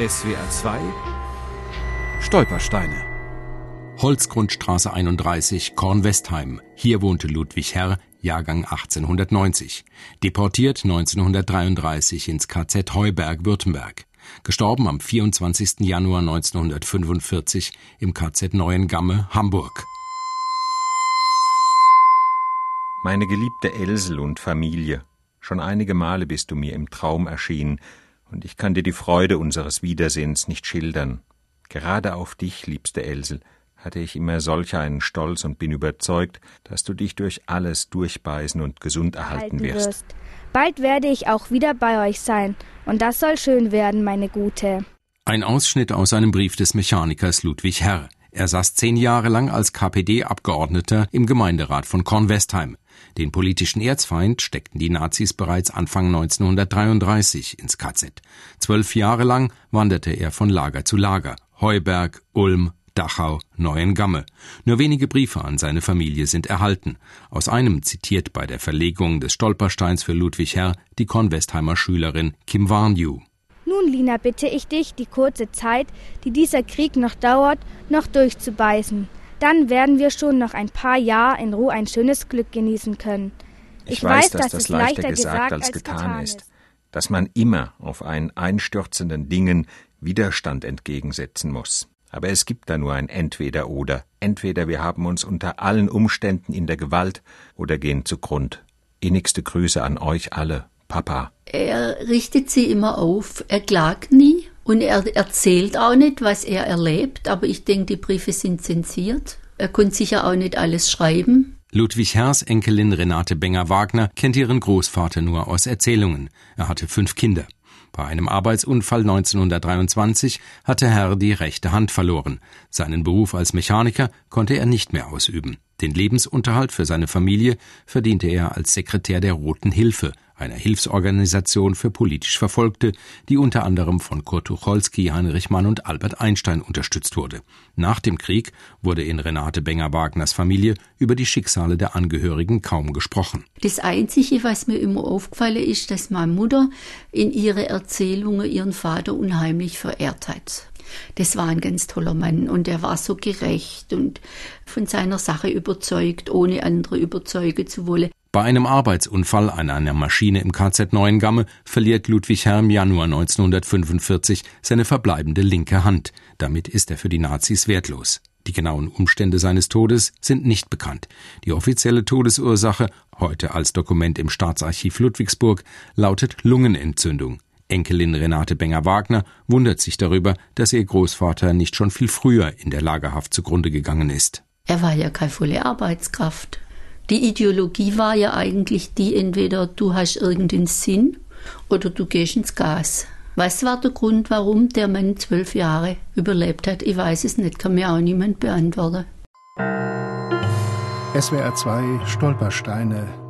SWR 2 Stolpersteine Holzgrundstraße 31, Kornwestheim. Hier wohnte Ludwig Herr, Jahrgang 1890. Deportiert 1933 ins KZ Heuberg, Württemberg. Gestorben am 24. Januar 1945 im KZ Neuengamme, Hamburg. Meine geliebte Elsel und Familie, schon einige Male bist du mir im Traum erschienen, und ich kann dir die Freude unseres Wiedersehens nicht schildern. Gerade auf dich, liebste Elsel, hatte ich immer solch einen Stolz und bin überzeugt, dass du dich durch alles durchbeißen und gesund erhalten wirst. wirst. Bald werde ich auch wieder bei euch sein, und das soll schön werden, meine Gute. Ein Ausschnitt aus einem Brief des Mechanikers Ludwig Herr. Er saß zehn Jahre lang als KPD-Abgeordneter im Gemeinderat von Kornwestheim. Den politischen Erzfeind steckten die Nazis bereits Anfang 1933 ins KZ. Zwölf Jahre lang wanderte er von Lager zu Lager. Heuberg, Ulm, Dachau, Neuengamme. Nur wenige Briefe an seine Familie sind erhalten. Aus einem zitiert bei der Verlegung des Stolpersteins für Ludwig Herr die Kornwestheimer Schülerin Kim Warnju. Nun, Lina, bitte ich dich, die kurze Zeit, die dieser Krieg noch dauert, noch durchzubeißen. Dann werden wir schon noch ein paar Jahre in Ruhe ein schönes Glück genießen können. Ich, ich weiß, dass, dass das leichter gesagt als getan, getan ist, dass man immer auf einen einstürzenden Dingen Widerstand entgegensetzen muss. Aber es gibt da nur ein Entweder oder. Entweder wir haben uns unter allen Umständen in der Gewalt oder gehen zugrund. Innigste Grüße an euch alle, Papa. Er richtet sie immer auf, er klagt nie und er erzählt auch nicht, was er erlebt, aber ich denke, die Briefe sind zensiert. Er konnte sicher auch nicht alles schreiben. Ludwig Herrs Enkelin Renate Benger-Wagner kennt ihren Großvater nur aus Erzählungen. Er hatte fünf Kinder. Bei einem Arbeitsunfall 1923 hatte Herr die rechte Hand verloren. Seinen Beruf als Mechaniker konnte er nicht mehr ausüben. Den Lebensunterhalt für seine Familie verdiente er als Sekretär der Roten Hilfe, einer Hilfsorganisation für politisch Verfolgte, die unter anderem von Kurt Tucholsky, Heinrich Mann und Albert Einstein unterstützt wurde. Nach dem Krieg wurde in Renate Benger-Wagners Familie über die Schicksale der Angehörigen kaum gesprochen. Das Einzige, was mir immer aufgefallen ist, dass meine Mutter in ihre Erzählungen ihren Vater unheimlich verehrt hat. Das war ein ganz toller Mann und er war so gerecht und von seiner Sache überzeugt, ohne andere überzeugen zu wollen. Bei einem Arbeitsunfall an einer Maschine im KZ Neuengamme verliert Ludwig Herr im Januar 1945 seine verbleibende linke Hand. Damit ist er für die Nazis wertlos. Die genauen Umstände seines Todes sind nicht bekannt. Die offizielle Todesursache, heute als Dokument im Staatsarchiv Ludwigsburg, lautet Lungenentzündung. Enkelin Renate Benger-Wagner wundert sich darüber, dass ihr Großvater nicht schon viel früher in der Lagerhaft zugrunde gegangen ist. Er war ja keine volle Arbeitskraft. Die Ideologie war ja eigentlich die, entweder du hast irgendeinen Sinn oder du gehst ins Gas. Was war der Grund, warum der Mann zwölf Jahre überlebt hat? Ich weiß es nicht, kann mir auch niemand beantworten. SWR 2 Stolpersteine.